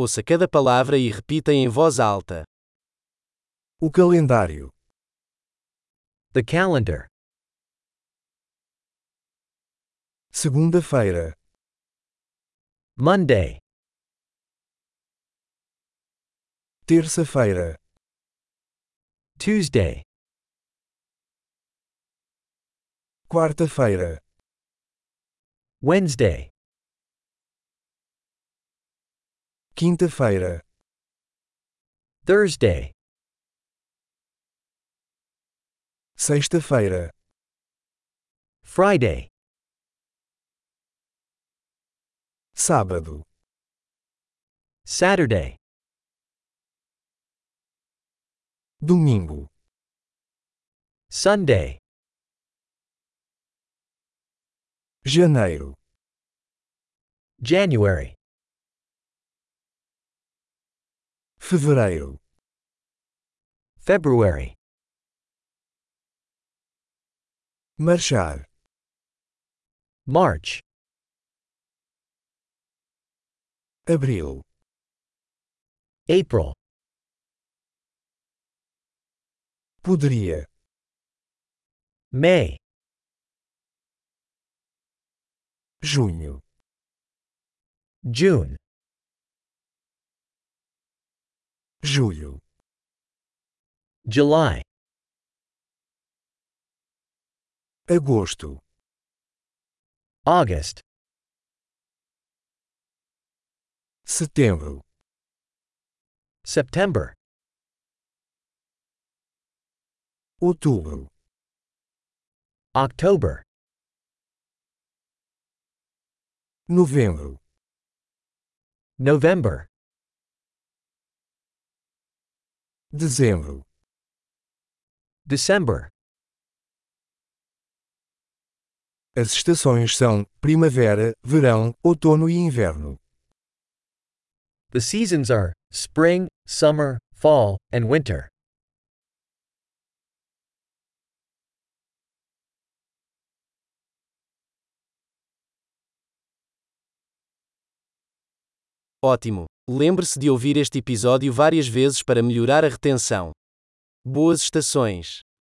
Ouça cada palavra e repita em voz alta. O calendário. The calendar. Segunda-feira. Monday. Terça-feira. Tuesday. Quarta-feira. Wednesday. Quinta-feira. Thursday. Sexta-feira. Friday. Sábado. Saturday. Domingo. Sunday. Janeiro. January. Fevereiro. February. Marchar. March. Abril. April. Poderia. May. Junho. June. Julho. July. Agosto. August. Setembro. September. Outubro. October. Novembro. November. Dezembro. December. As estações são primavera, verão, outono e inverno. The seasons are spring, summer, fall, and winter. Ótimo! Lembre-se de ouvir este episódio várias vezes para melhorar a retenção. Boas estações!